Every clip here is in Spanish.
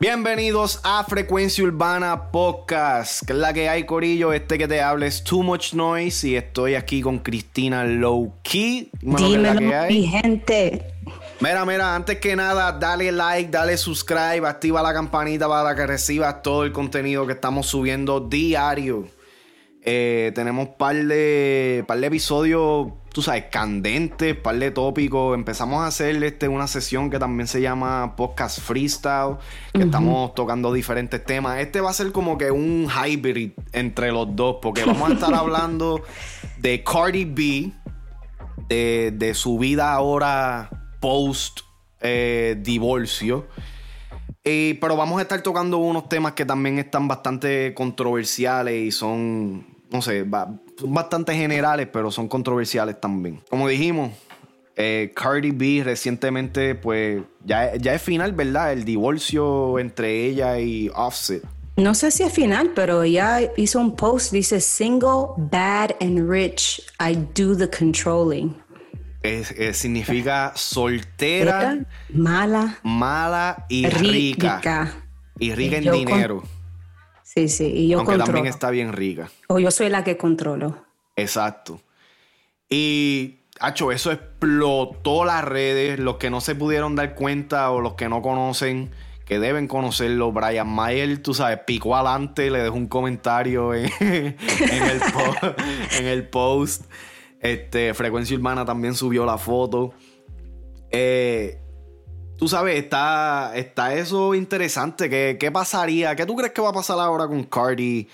Bienvenidos a Frecuencia Urbana Podcast, que es la que hay, Corillo. Este que te habla es Too Much Noise y estoy aquí con Cristina Low Key. Dímelo, mi gente. Mira, mira, antes que nada, dale like, dale subscribe, activa la campanita para que recibas todo el contenido que estamos subiendo diario. Eh, tenemos par de, par de episodios, tú sabes, candentes, par de tópicos. Empezamos a hacer este, una sesión que también se llama Podcast Freestyle, que estamos tocando diferentes temas. Este va a ser como que un hybrid entre los dos, porque vamos a estar hablando de Cardi B, de, su vida ahora post eh, divorcio. pero vamos a estar tocando unos temas que también están bastante controversiales y son no sé, son bastante generales, pero son controversiales también. Como dijimos, eh, Cardi B recientemente, pues ya, ya es final, ¿verdad? El divorcio entre ella y Offset. No sé si es final, pero ella hizo un post, dice single, bad and rich, I do the controlling. significa soltera, mala, mala y rica. Y rica en dinero. Sí, sí, y yo Aunque también está bien rica. O yo soy la que controlo. Exacto. Y, hacho, eso explotó las redes. Los que no se pudieron dar cuenta o los que no conocen, que deben conocerlo, Brian Mayer, tú sabes, picó adelante, le dejó un comentario en, el, en el post. Este, Frecuencia Urbana también subió la foto. Eh, tú sabes, está, está eso interesante. ¿Qué, ¿Qué, pasaría? ¿Qué tú crees que va a pasar ahora con Cardi?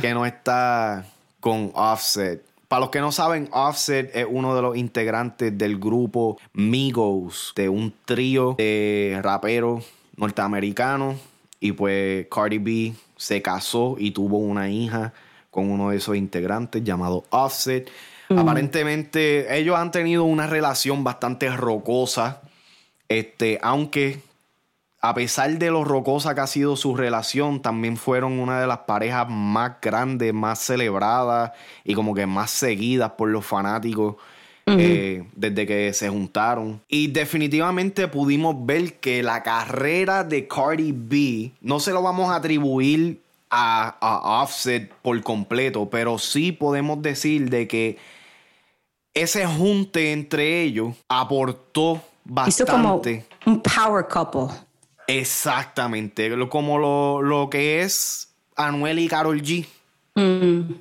Que no está con Offset. Para los que no saben, Offset es uno de los integrantes del grupo Migos, de un trío de raperos norteamericanos. Y pues Cardi B se casó y tuvo una hija con uno de esos integrantes llamado Offset. Mm. Aparentemente ellos han tenido una relación bastante rocosa este, aunque a pesar de lo rocosa que ha sido su relación, también fueron una de las parejas más grandes, más celebradas y como que más seguidas por los fanáticos eh, desde que se juntaron. Y definitivamente pudimos ver que la carrera de Cardi B no se lo vamos a atribuir a, a Offset por completo, pero sí podemos decir de que ese junte entre ellos aportó Hizo como un power couple. Exactamente, como lo, que es Anuel y Carol G. Mm.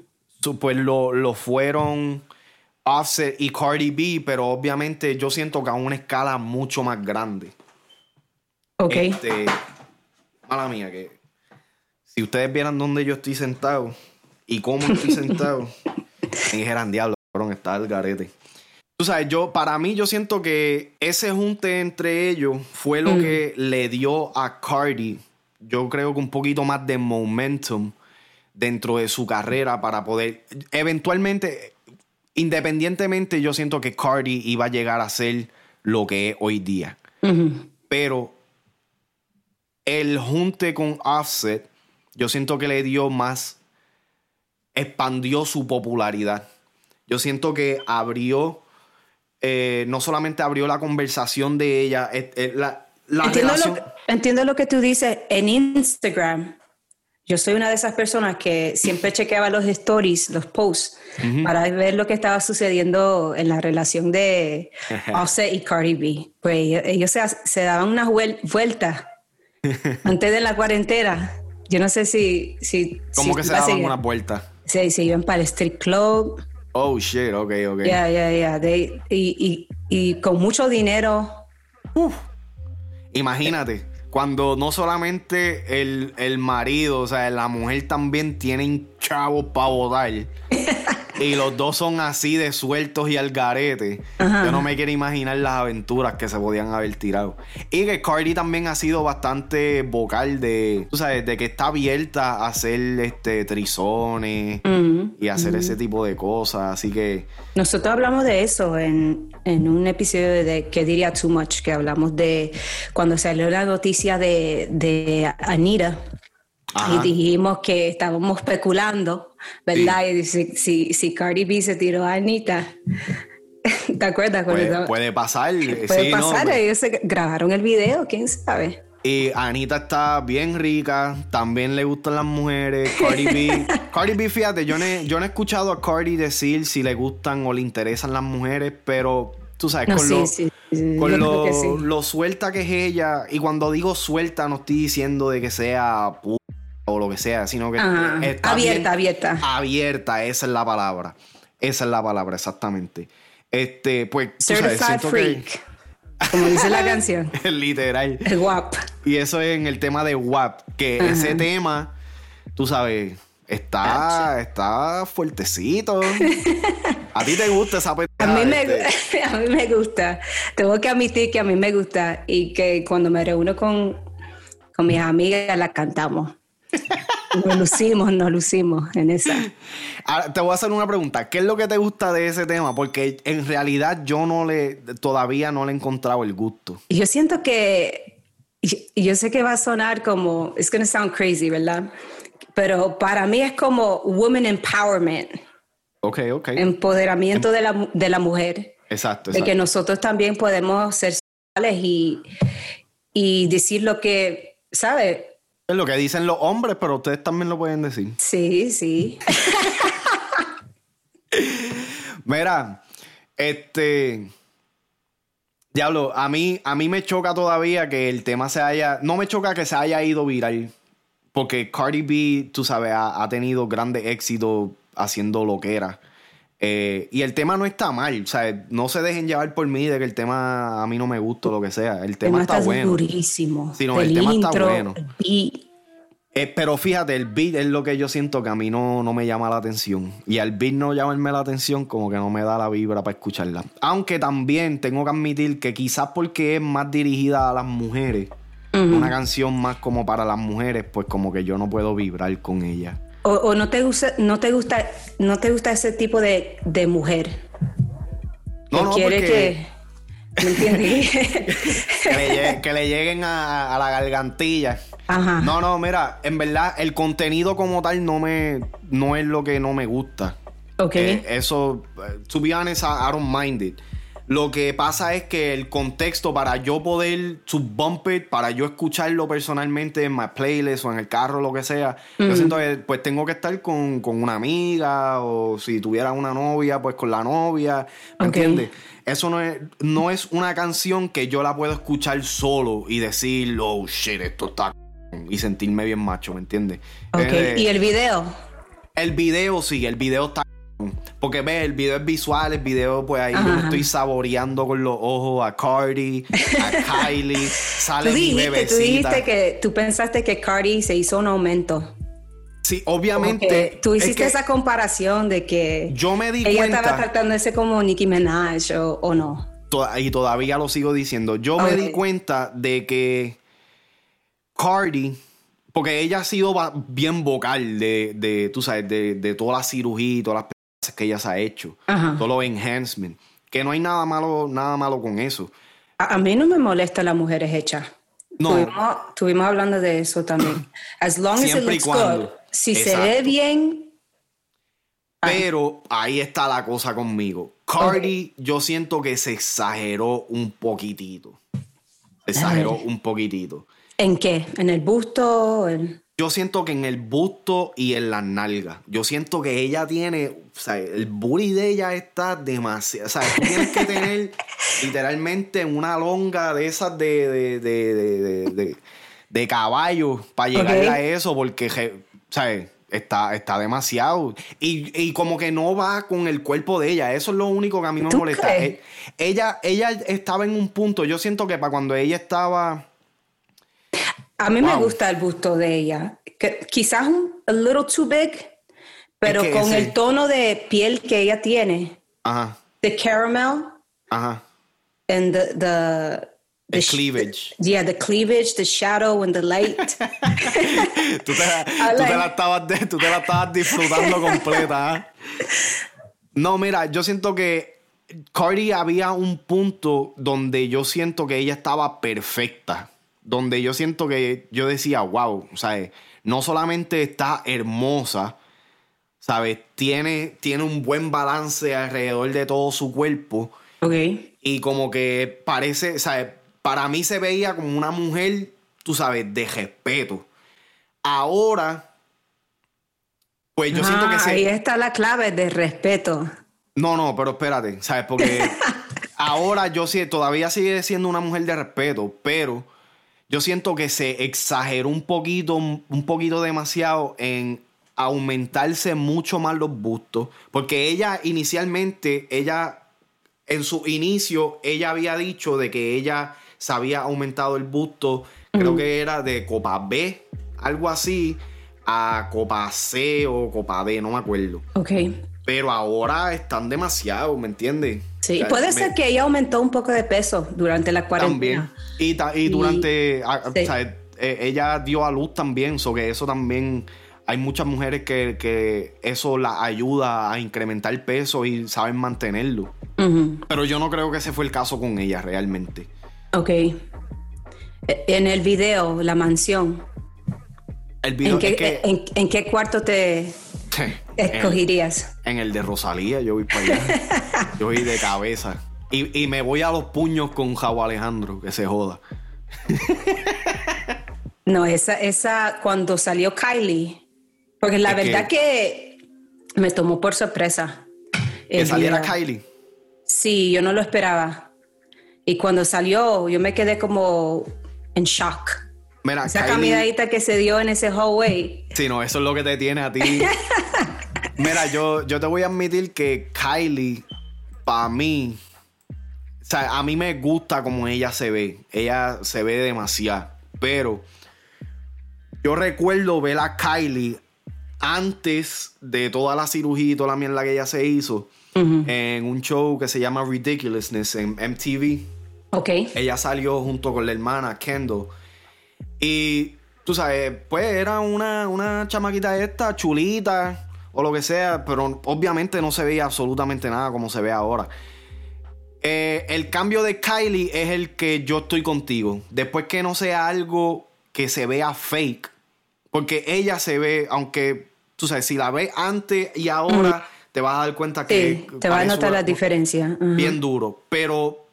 pues lo, fueron Offset y Cardi B, pero obviamente yo siento que a una escala mucho más grande. Ok. Este, mala mía, que si ustedes vieran dónde yo estoy sentado y cómo estoy sentado, me dijeran, diablo, cabrón, está el garete. Tú sabes, yo, para mí, yo siento que ese junte entre ellos fue lo mm. que le dio a Cardi, yo creo que un poquito más de momentum dentro de su carrera para poder, eventualmente, independientemente, yo siento que Cardi iba a llegar a ser lo que es hoy día. Pero el junte con Offset, yo siento que le dio más, expandió su popularidad. Yo siento que abrió eh, no solamente abrió la conversación de ella, la, entiendo, lo que, entiendo lo que tú dices en Instagram. Yo soy una de esas personas que siempre chequeaba los stories, los posts, para ver lo que estaba sucediendo en la relación de Offset y Cardi B. Pues ellos, se, daban unas vueltas antes de la cuarentena. Yo no sé si... si ¿Cómo que se daban unas vueltas? Sí, se iban para el street club Oh, shit, ok, ok. Yeah, yeah, yeah. y, y, con mucho dinero. Uf. Imagínate, cuando no solamente el, el, marido, o sea, la mujer también tienen chavos para votar. Y los dos son así de sueltos y al garete. Yo no me quiero imaginar las aventuras que se podían haber tirado. Y que Cardi también ha sido bastante vocal de, tú sabes, de que está abierta a hacer este trizones y hacer ese tipo de cosas. Así que. Nosotros hablamos de eso en, un episodio de que diría Too Much, que hablamos de cuando salió la noticia de, de Anita. Y dijimos que estábamos especulando ¿verdad? Y si, si, Cardi B se tiró a Anita, ¿Te acuerdas? Puede, puede pasar. Puede pasar, pues. ellos se grabaron el video, quién sabe. Y Anita está bien rica, también le gustan las mujeres. Cardi B, Cardi B, fíjate, yo no, he, yo no he escuchado a Cardi decir si le gustan o le interesan las mujeres, pero tú sabes, con, lo, con lo, suelta que es ella, y cuando digo suelta no estoy diciendo de que sea o lo que sea, sino que está abierta, abierta. Abierta, esa es la palabra. Esa es la palabra, exactamente. Este, pues, Certified freak. Como dice la canción. Literal. El WAP. Y eso es en el tema de WAP, que ese tema, tú sabes, está, está fuertecito. ¿A ti te gusta esa a mí, me, este? a mí me gusta. Tengo que admitir que a mí me gusta y que cuando me reúno con, con mis amigas la cantamos. Nos lucimos, nos lucimos en esa. Ahora, te voy a hacer una pregunta. ¿Qué es lo que te gusta de ese tema? Porque en realidad yo no le, todavía no le he encontrado el gusto. Yo siento que, yo sé que va a sonar como, it's to sound crazy, ¿verdad? Pero para mí es como woman empowerment. Ok, ok. Empoderamiento de la, de la mujer. Exacto, exacto. De que nosotros también podemos ser y, y decir lo que, ¿sabes? Es lo que dicen los hombres, pero ustedes también lo pueden decir. Sí, sí. Mira, este. Diablo, a mí, a mí me choca todavía que el tema se haya. No me choca que se haya ido viral. Porque Cardi B, tú sabes, ha, tenido grandes éxitos haciendo lo que era. Eh, y el tema no está mal, o sea, no se dejen llevar por mí de que el tema a mí no me gusta o lo que sea. El tema, está, bueno. durísimo. Sí, el, tema está bueno. Eh, pero fíjate, el beat es lo que yo siento que a mí no, no me llama la atención. Y al beat no llamarme la atención, como que no me da la vibra para escucharla. Aunque también tengo que admitir que quizás porque es más dirigida a las mujeres, una canción más como para las mujeres, pues como que yo no puedo vibrar con ella. O, no te gusta, no te gusta, no te gusta ese tipo de, mujer. No, no, quiere que. ¿Me entiendes? que, le, lleguen a, a la gargantilla. No, no, mira, en verdad el contenido como tal no me no es lo que no me gusta. Ok. Eh, eso, eh, to be honest, I don't mind it. Lo que pasa es que el contexto para yo poder bump it, para yo escucharlo personalmente en mi playlist o en el carro, lo que sea, yo siento que pues tengo que estar con, una amiga o si tuviera una novia, pues con la novia, ¿me entiendes? Eso no es, no es una canción que yo la puedo escuchar solo y decir, oh shit, esto está y sentirme bien macho, ¿me entiendes? Ok, eh, ¿y el video? El video sí, el video está... Porque ve, el video es visual, el video pues ahí yo estoy saboreando con los ojos a Cardi, a Kylie, sale ¿Tú dijiste, mi Tú dijiste que tú pensaste que Cardi se hizo un aumento. Sí, obviamente. Tú hiciste esa comparación de que yo me di ella estaba tratándose como Nicki Minaj o, no. y todavía lo sigo diciendo. Yo me di cuenta de que Cardi, porque ella ha sido bien vocal de, de tú sabes, de, de toda la cirugía y todas las que ella se ha hecho, todos los enhancements, que no hay nada malo, nada malo con eso. A, mí no me molesta las mujeres hechas. No. Estuvimos, hablando de eso también. As long as it looks good. Si se ve bien. Pero ahí está la cosa conmigo. Cardi, yo siento que se exageró un poquitito. Se exageró un poquitito. ¿En qué? ¿En el busto? Yo siento que en el busto y en las nalgas. Yo siento que ella tiene, o sea, el booty de ella está demasiado. O sea, tú tienes que tener literalmente una longa de esas de, de, de, caballo para llegar a eso, porque, o está, está demasiado. Y, y, como que no va con el cuerpo de ella. Eso es lo único que a mí me molesta. E, ella, ella estaba en un punto, yo siento que para cuando ella estaba a mí me gusta el busto de ella. quizás un a little too big, pero con el tono de piel que ella tiene. Ajá. The caramel. Ajá. And the, the the cleavage. Yeah, the cleavage, the shadow and the light. tú, te, la estabas tú te la estabas disfrutando completa. ¿ah? No, mira, yo siento que Cardi había un punto donde yo siento que ella estaba perfecta donde yo siento que yo decía, wow, sea, no solamente está hermosa, ¿sabes? Tiene, tiene un buen balance alrededor de todo su cuerpo. Ok. Y como que parece, ¿sabes? Para mí se veía como una mujer, tú sabes, de respeto. Ahora, pues yo siento que Ah, se... Ahí está la clave de respeto. No, no, pero espérate, ¿sabes? Porque ahora yo sí, todavía sigue siendo una mujer de respeto, pero yo siento que se exageró un poquito, un poquito demasiado en aumentarse mucho más los bustos. Porque ella inicialmente, ella, en su inicio, ella había dicho de que ella se había aumentado el busto, creo que era de copa B, algo así, a copa C o copa D, no me acuerdo. Ok. Pero ahora están demasiado, ¿me entiendes? Sí, O sea, puede me- ser que ella aumentó un poco de peso durante la También. cuarentena. Y, ta- y durante. a- sí. o sea, eh, ella dio a luz también, so que eso también. Hay muchas mujeres que, que eso la ayuda a incrementar el peso y saben mantenerlo. Pero yo no creo que ese fue el caso con ella realmente. Ok. E- En el video, la mansión, El video ¿en qué, es que. en, en qué cuarto te en, escogirías? en el de Rosalía, yo voy para allá. yo voy de cabeza. Y, y me voy a los puños con Javo Alejandro, que se joda. No, esa, esa cuando salió Kylie, porque la Es verdad que... me tomó por sorpresa. Que saliera. Kylie. Sí, yo no lo esperaba. Y cuando salió, yo me quedé como en shock. Mira, Esa Kylie- caminadita que se dio en ese hallway. Sí, no, eso es lo que te tiene a ti. Mira, yo, yo te voy a admitir que Kylie, para mí, o sea, a mí me gusta como ella se ve. Ella se ve demasiado. Pero yo recuerdo ver a Kylie antes de toda la cirugía y toda la mierda que ella se hizo en un show que se llama Ridiculousness en MTV. Ok. Ella salió junto con la hermana Kendall. Y tú sabes, pues era una, una chamaquita esta, chulita o lo que sea, pero obviamente no se veía absolutamente nada como se ve ahora. Eh, el cambio de Kylie es el que yo estoy contigo. Después que no sea algo que se vea fake, porque ella se ve, aunque tú sabes, si la ves antes y ahora, te vas a dar cuenta que. Sí, te vas a notar la diferencia. Bien duro. Pero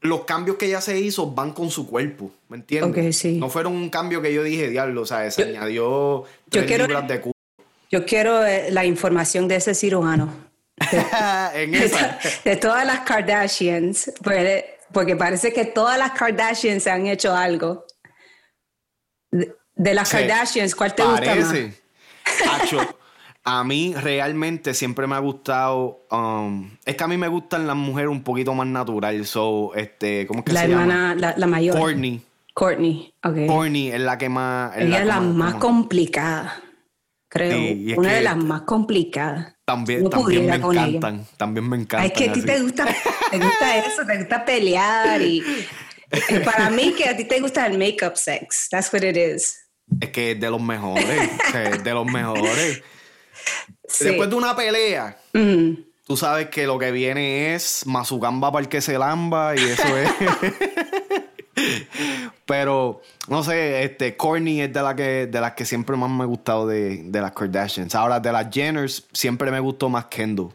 los cambios que ella se hizo van con su cuerpo, ¿me entiendes? Sí. No fueron un cambio que yo dije, diablo, o sea, se añadió tres quiero- libras de. Yo quiero eh, la información de ese cirujano. en esa. De todas las Kardashians. Porque, porque parece que todas las Kardashians se han hecho algo. De, de las Sí, Kardashians, ¿cuál te gusta más? Parece. Acho, a mí realmente siempre me ha gustado. um, es que a mí me gustan las mujeres un poquito más natural. So, este, ¿cómo es que La se llama? hermana, la, la mayor. Courtney. Courtney. ok. Courtney es la que más. Ella es la más complicada. Creo. Sí, Una de las más complicadas. También, No también me con ella. encantan. También me encantan. Es que a ti te gusta, te gusta eso, te gusta pelear y para mí que a ti te gusta el make-up sex. That's what it is. Es que es de los mejores. es de los mejores. Sí. Después de una pelea, Mm. tú sabes que lo que viene es Mazucamba para el que se lamba y eso es. Pero, no sé, este, Courtney es de, la que, de las que siempre más me ha gustado de, de las Kardashians. Ahora, de las Jenners, siempre me gustó más Kendall.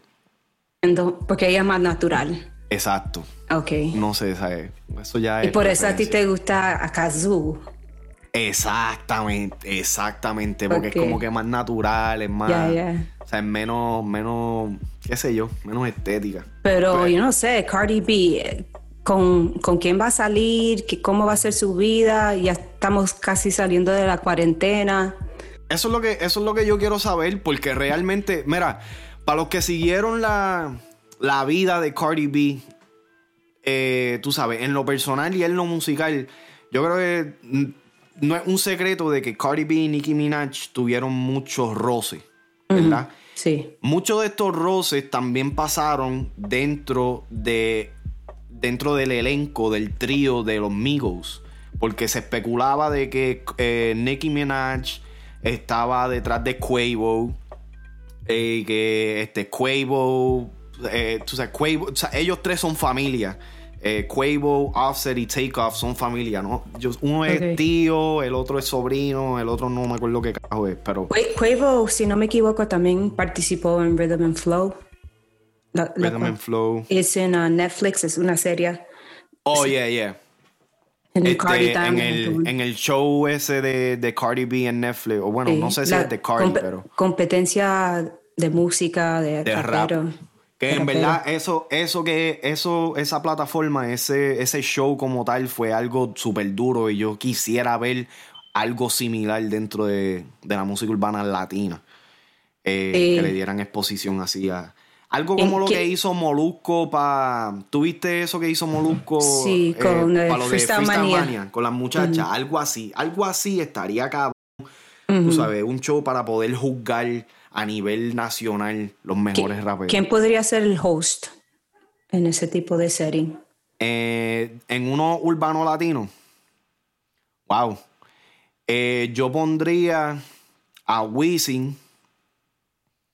Entiendo, Porque ella es más natural. Exacto. Ok. No sé, ¿sabes? Eso ya y es. por eso a ti te gusta a Kazoo. Exactamente, exactamente. Porque es como que más natural, es más. O sea, es menos, menos, qué sé yo, menos estética. Pero Pues- yo no sé, Cardi B, ¿con, ¿con quién va a salir? ¿Qué- ¿Cómo va a ser su vida? Ya estamos casi saliendo de la cuarentena. Eso es lo que, eso es lo que yo quiero saber, porque realmente, mira, para los que siguieron la, la vida de Cardi B, eh, tú sabes, en lo personal y en lo musical, yo creo que no es un secreto de que Cardi B y Nicki Minaj tuvieron muchos roces, ¿verdad? Sí. Muchos de estos roces también pasaron dentro de dentro del elenco del trío de los Migos, porque se especulaba de que eh, Nicki Minaj estaba detrás de Quavo, eh, que este Quavo, eh, tú sabes, Quavo, o sea, ellos tres son familia. eh, Quavo, Offset y Takeoff son familia, ¿no? Yo- uno es tío, el otro es sobrino, el otro no me acuerdo qué carajo es, pero Qu- Quavo, si no me equivoco, también participó en Rhythm and Flow. La- la- Rhythm and Flow. Es en uh, Netflix, es una serie. Oh, yeah, yeah. En el Este, en, el, estuvo. en el show ese de, de Cardi B en Netflix, o bueno, Sí, no sé si la es de Cardi, compe- pero Competencia de música, de, de rap. Que de en rapero. verdad eso, eso que, eso, esa plataforma, ese, ese show como tal fue algo súper duro y yo quisiera ver algo similar dentro de, de la música urbana latina. Eh, Sí. Que le dieran exposición así a. Algo como ¿En lo que hizo Molusco para. ¿Tuviste eso que hizo Molusco? Sí, con, eh, lo de Freestyle Freestyle Mania. Mania, con las muchachas. Algo así. Algo así estaría cabrón. Tú sabes, un show para poder juzgar a nivel nacional los mejores raperos. ¿Quién podría ser el host en ese tipo de setting? Eh, en uno urbano latino. Wow. Eh, yo pondría a Wisin.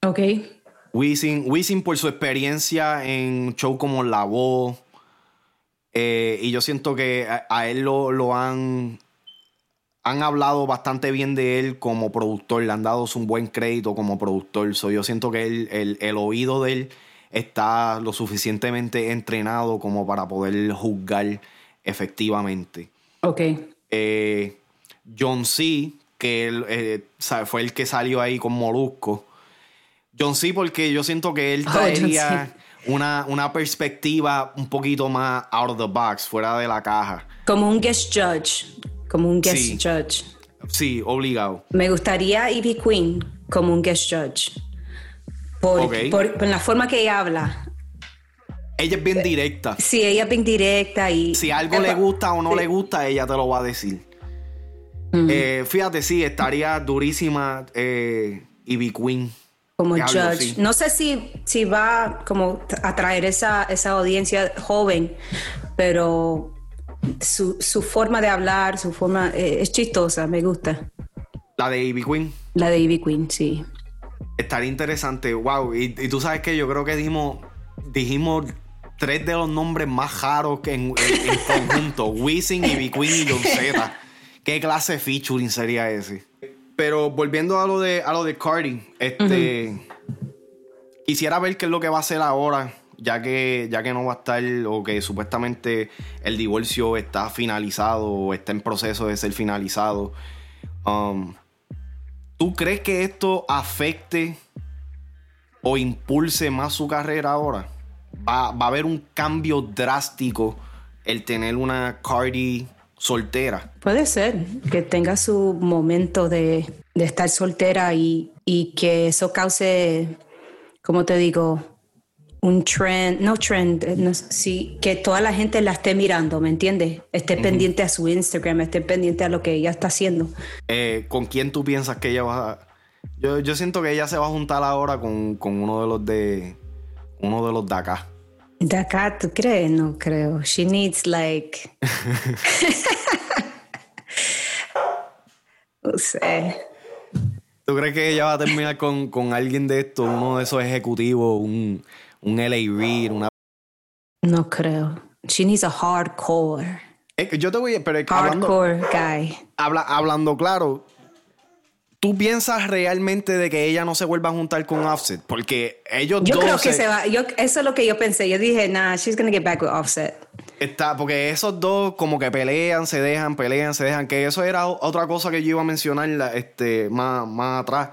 Ok. Wisin, Wisin por su experiencia en show como La Voz. Eh, y yo siento que a, a él lo, lo han, han hablado bastante bien de él como productor. Le han dado un buen crédito como productor. So, yo siento que él- el, el oído de él está lo suficientemente entrenado como para poder juzgar efectivamente. Ok. Eh, John C., que él, eh, fue el que salió ahí con Molusco. John C., porque yo siento que él Oh, traería una, una perspectiva un poquito más out of the box, fuera de la caja. Como un guest judge. Como un guest Sí. judge. Sí, obligado. Me gustaría Ivy Queen como un guest judge. Por- por la forma que ella habla. Ella es bien directa. Sí, ella es bien directa y... Si algo le gusta o no le gusta, ella te lo va a decir. Eh, fíjate, sí, estaría durísima eh, Ivy Queen. Como Diablo, judge. sí. No sé si, si va como a atraer esa, esa audiencia joven, pero su, su forma de hablar, su forma eh, es chistosa, me gusta. La de Ivy Queen. La de Ivy Queen, sí. Estaría interesante, wow. Y, y tú sabes que yo creo que dimos, dijimos tres de los nombres más raros que en, en- en conjunto: Wisin, Ivy Queen y John Z. ¿Qué clase de featuring sería ese? Pero volviendo a lo de, a lo de Cardi, este. Quisiera ver qué es lo que va a hacer ahora, ya que, ya que no va a estar, o que supuestamente el divorcio está finalizado o está en proceso de ser finalizado. Um, ¿Tú crees que esto afecte o impulse más su carrera ahora? ¿Va, va a haber un cambio drástico el tener una Cardi soltera? Puede ser que tenga su momento de, de estar soltera y, y que eso cause, como te digo, un trend, no trend, eh, no, sí, que toda la gente la esté mirando, ¿me entiendes? Esté pendiente a su Instagram, esté pendiente a lo que ella está haciendo. Eh, ¿Con quién tú piensas que ella va a.? Yo, yo siento que ella se va a juntar ahora con, con uno de los de. Uno de los de acá. De acá, ¿tú crees? No creo. She needs like... no sé. ¿Tú crees que ella va a terminar con, con alguien de estos, uno de esos ejecutivos, un, un LA Reid, una. No creo. She needs a hardcore, yo te voy a. Pero hablando, hardcore guy. habla- hablando claro, ¿tú piensas realmente de que ella no se vuelva a juntar con Offset? Porque ellos Yo dos. creo que se- se va. Yo, eso es lo que yo pensé. Yo dije, nah, she's gonna get back with Offset. Está, porque esos dos como que pelean, se dejan, pelean, se dejan. Que eso era otra cosa que yo iba a mencionar este, más, más atrás.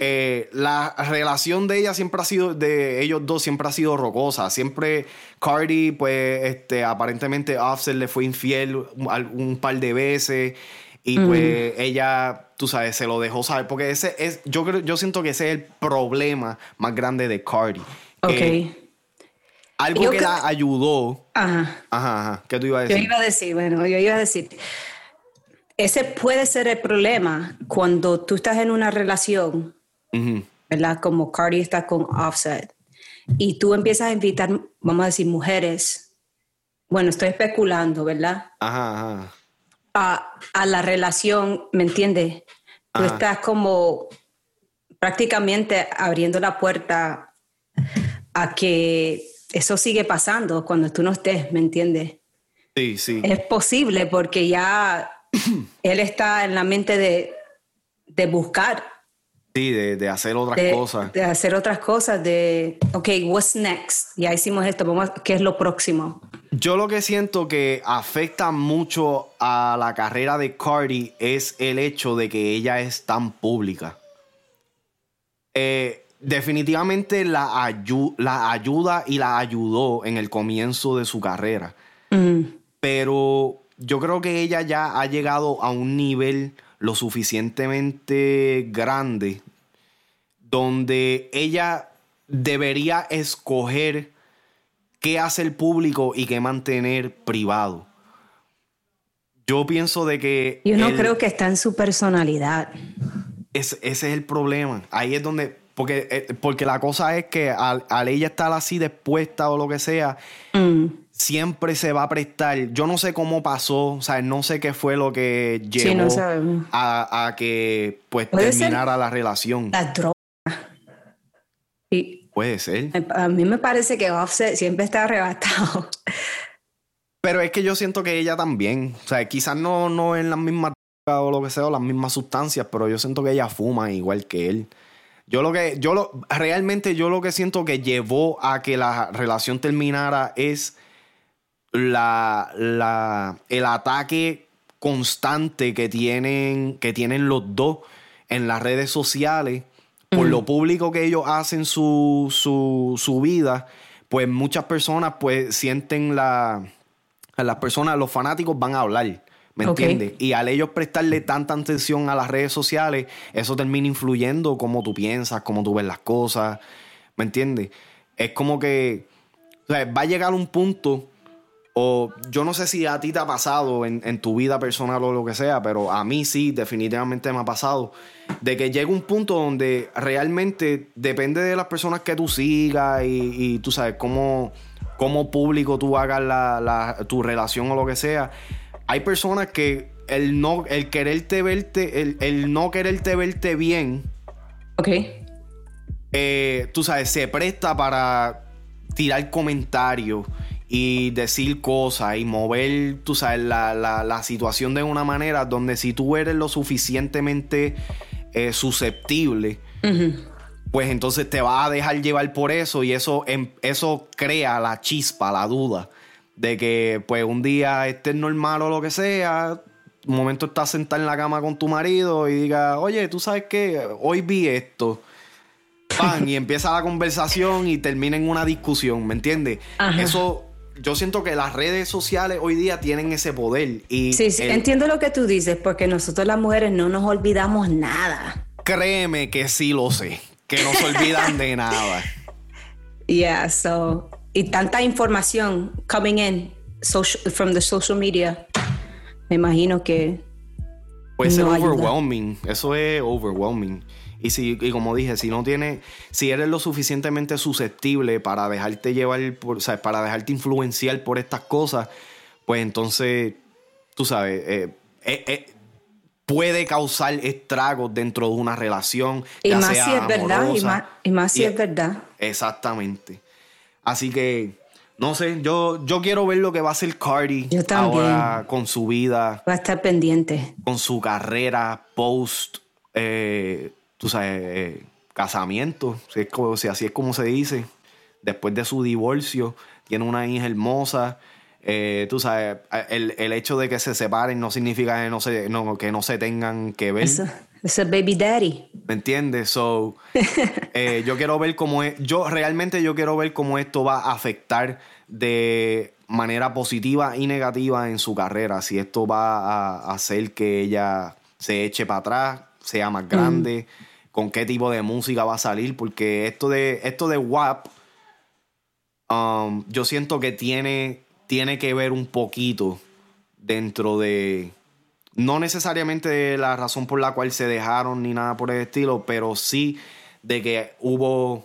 Eh, la relación de ella siempre ha sido, de ellos dos siempre ha sido rocosa. Siempre Cardi, pues, este, aparentemente Offset le fue infiel un par de veces. Y pues ella, tú sabes, se lo dejó saber. Porque ese es, yo creo, yo siento que ese es el problema más grande de Cardi. Ok. Algo Yo que la ayudó. Ajá. Ajá, ajá. ¿Qué tú ibas a Yo decir? iba a decir, bueno, yo iba a decir, ese puede ser el problema cuando tú estás en una relación. ¿verdad? Como Cardi está con Offset, y tú empiezas a invitar, vamos a decir, mujeres, bueno, estoy especulando, ¿verdad? Ajá, ajá. A, a la relación, ¿me entiendes? Tú Ajá. estás como prácticamente abriendo la puerta a que eso sigue pasando cuando tú no estés, ¿me entiendes? Sí, sí. Es posible porque ya él está en la mente de, de buscar. Sí, de, hacer otras cosas. De hacer otras cosas, de, ok, what's next? Ya hicimos esto, vamos, ¿qué es lo próximo? Yo lo que siento que afecta mucho a la carrera de Cardi es el hecho de que ella es tan pública. Eh, definitivamente la, la ayuda y la ayudó en el comienzo de su carrera. Mm. Pero yo creo que ella ya ha llegado a un nivel lo suficientemente grande donde ella debería escoger qué hacer público y qué mantener privado. Yo pienso de que... Yo no creo que está en su personalidad. ese es el problema. Ahí es donde porque, eh, porque la cosa es que al, ella estar así dispuesta o lo que sea, mm. siempre se va a prestar. Yo no sé cómo pasó, o sea, no sé qué fue lo que llevó a, que pues terminara la relación. La Puede ser. A mí me parece que Offset siempre está arrebatado. Pero es que yo siento que ella también, o sea, quizás no, no en las mismas o lo que sea, o las mismas sustancias, pero yo siento que ella fuma igual que él. Yo lo que, yo lo, realmente yo lo que siento que llevó a que la relación terminara es la, la, el ataque constante que tienen, que tienen los dos en las redes sociales por lo público que ellos hacen su, su, su, vida, pues muchas personas pues sienten la... Las personas, los fanáticos van a hablar. ¿Me entiendes? Y al ellos prestarle tanta atención a las redes sociales, eso termina influyendo cómo tú piensas, cómo tú ves las cosas. ¿Me entiendes? Es como que va a llegar un punto, o yo no sé si a ti te ha pasado en, tu vida personal o lo que sea, pero a mí sí, definitivamente me ha pasado, de que llega un punto donde realmente depende de las personas que tú sigas y, tú sabes cómo, cómo público tú hagas la, tu relación o lo que sea hay personas que el no, el quererte verte, el, no quererte verte bien. Ok. Eh, tú sabes, se presta para tirar comentarios y decir cosas y mover, tú sabes, la, situación de una manera donde si tú eres lo suficientemente eh, susceptible, pues entonces te vas a dejar llevar por eso y eso, em, eso crea la chispa, la duda de que pues un día estés normal o lo que sea, un momento estás sentado en la cama con tu marido y diga, oye, tú sabes que hoy vi esto. Pan, y empieza la conversación y termina en una discusión, ¿me entiendes? Eso, yo siento que las redes sociales hoy día tienen ese poder. Y sí, sí, entiendo lo que tú dices, porque nosotros las mujeres no nos olvidamos nada. Créeme que sí lo sé, que no se olvidan de nada. Yeah, so y tanta información coming in from the social media, me imagino que puede ser overwhelming. Eso es overwhelming. Y si, y como dije, si no tienes, si eres lo suficientemente susceptible para dejarte llevar, por, o sea, para dejarte influenciar por estas cosas, pues entonces, tú sabes, eh, eh, eh, puede causar estragos dentro de una relación. Y más si es verdad, y más, y más si es verdad. Exactamente. Así que, no sé, yo, yo quiero ver lo que va a hacer Cardi ahora con su vida. Va a estar pendiente. Con su carrera post, eh, tú sabes, eh, casamiento, si, así es como se dice. Después de su divorcio, tiene una hija hermosa. Eh, tú sabes, el, hecho de que se separen no significa que no se, que no se tengan que ver. Es el baby daddy. ¿Me entiendes? So, eh, yo quiero ver cómo es. Yo realmente yo quiero ver cómo esto va a afectar de manera positiva y negativa en su carrera. Si esto va a hacer que ella se eche para atrás, sea más grande, mm. Con qué tipo de música va a salir. Porque esto de, esto de WAP, um, yo siento que tiene, tiene que ver un poquito dentro de no necesariamente la razón por la cual se dejaron ni nada por el estilo, pero sí de que hubo,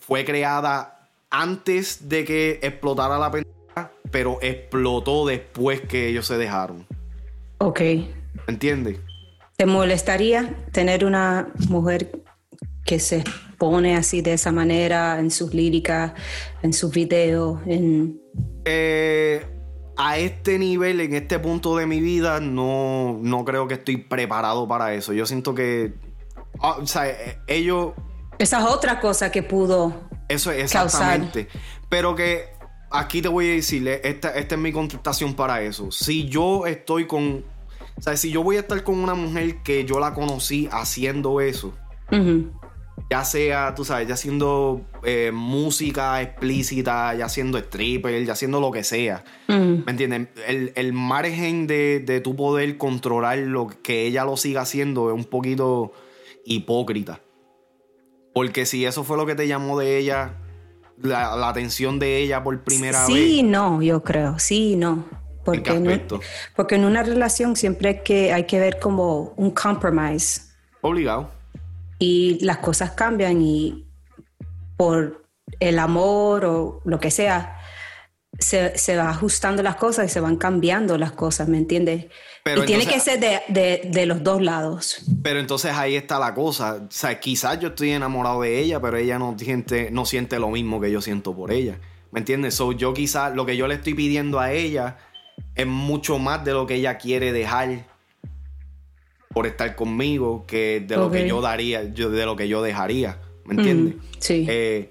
fue creada antes de que explotara la pendeja, pero explotó después que ellos se dejaron. Ok. ¿Entiendes? ¿Te molestaría tener una mujer que se expone así de esa manera en sus líricas, en sus videos, en... Eh, a este nivel, en este punto de mi vida, no, no creo que estoy preparado para eso. Yo siento que... ah, o sea, eh, ellos... Esa es otra cosa que pudo Eso es exactamente. Pero que aquí te voy a decirle, esta, esta es mi contestación para eso. Si yo estoy con. O sea, si yo voy a estar con una mujer que yo la conocí haciendo eso, ya sea, tú sabes, ya haciendo eh, música explícita, ya siendo stripper, ya haciendo lo que sea. ¿Me entiendes? El, el margen de, de tu poder controlar lo que ella lo siga haciendo es un poquito hipócrita. Porque si eso fue lo que te llamó de ella, la, la atención de ella por primera sí, vez. y no, yo creo, sí, no. Porque, en, porque en una relación siempre hay que, hay que ver como un compromise Obligado. y las cosas cambian y por el amor o lo que sea, se, se va ajustando las cosas y se van cambiando las cosas, ¿me entiendes? Pero y tiene que entonces- ser de, de- de los dos lados. Pero entonces ahí está la cosa. O sea, quizás yo estoy enamorado de ella, pero ella no siente, no siente lo mismo que yo siento por ella. ¿Me entiendes? So, yo quizás lo que yo le estoy pidiendo a ella es mucho más de lo que ella quiere dejar por estar conmigo que de lo que yo daría, yo, de lo que yo dejaría. ¿Me entiendes? Mm, sí. Eh,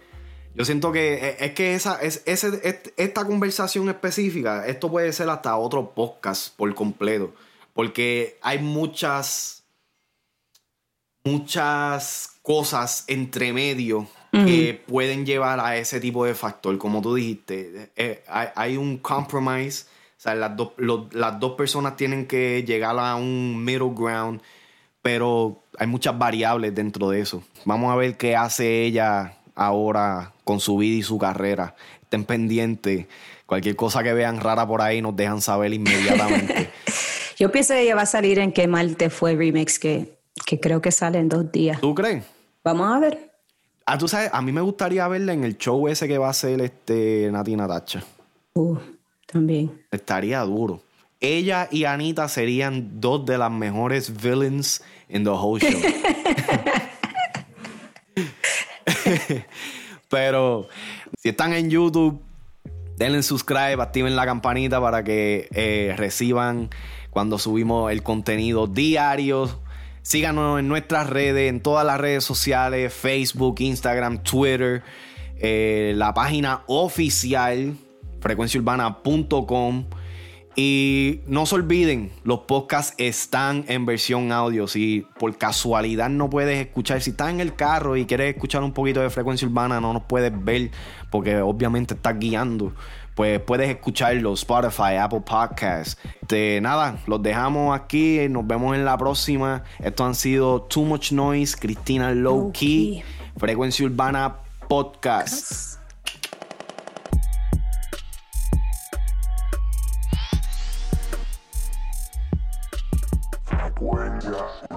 yo siento que eh, es que esa, es, ese, est- esta conversación específica, esto puede ser hasta otro podcast por completo. Porque hay muchas, muchas cosas entre medio que pueden llevar a ese tipo de factor. Como tú dijiste, eh, hay, hay un compromise. O sea, las dos, los- las dos personas tienen que llegar a un middle ground. Pero hay muchas variables dentro de eso. Vamos a ver qué hace ella ahora con su vida y su carrera. Estén pendientes. Cualquier cosa que vean rara por ahí nos dejan saber inmediatamente. Yo pienso que ella va a salir en Qué mal te fue remix, que, que creo que sale en dos días. ¿Tú crees? Vamos a ver. Ah, tú sabes, a mí me gustaría verla en el show ese que va a hacer este Nati Natacha. Uh, también. Estaría duro. Ella y Anita serían dos de las mejores villains en the whole show. Pero si están en YouTube, denle subscribe, activen la campanita para que eh, reciban cuando subimos el contenido diario. Síganos en nuestras redes, en todas las redes sociales, Facebook, Instagram, Twitter, eh, la página oficial, frecuenciaurbana.com. Y no se olviden, los podcasts están en versión audio. Si por casualidad no puedes escuchar, si estás en el carro y quieres escuchar un poquito de frecuencia urbana, no nos puedes ver porque obviamente estás guiando. Pues puedes escucharlo, Spotify, Apple Podcasts. Este, nada, los dejamos aquí. Nos vemos en la próxima. Esto han sido Too Much Noise, Cristina Low Low Key, Key. Frecuencia Urbana Podcast. Frecuencia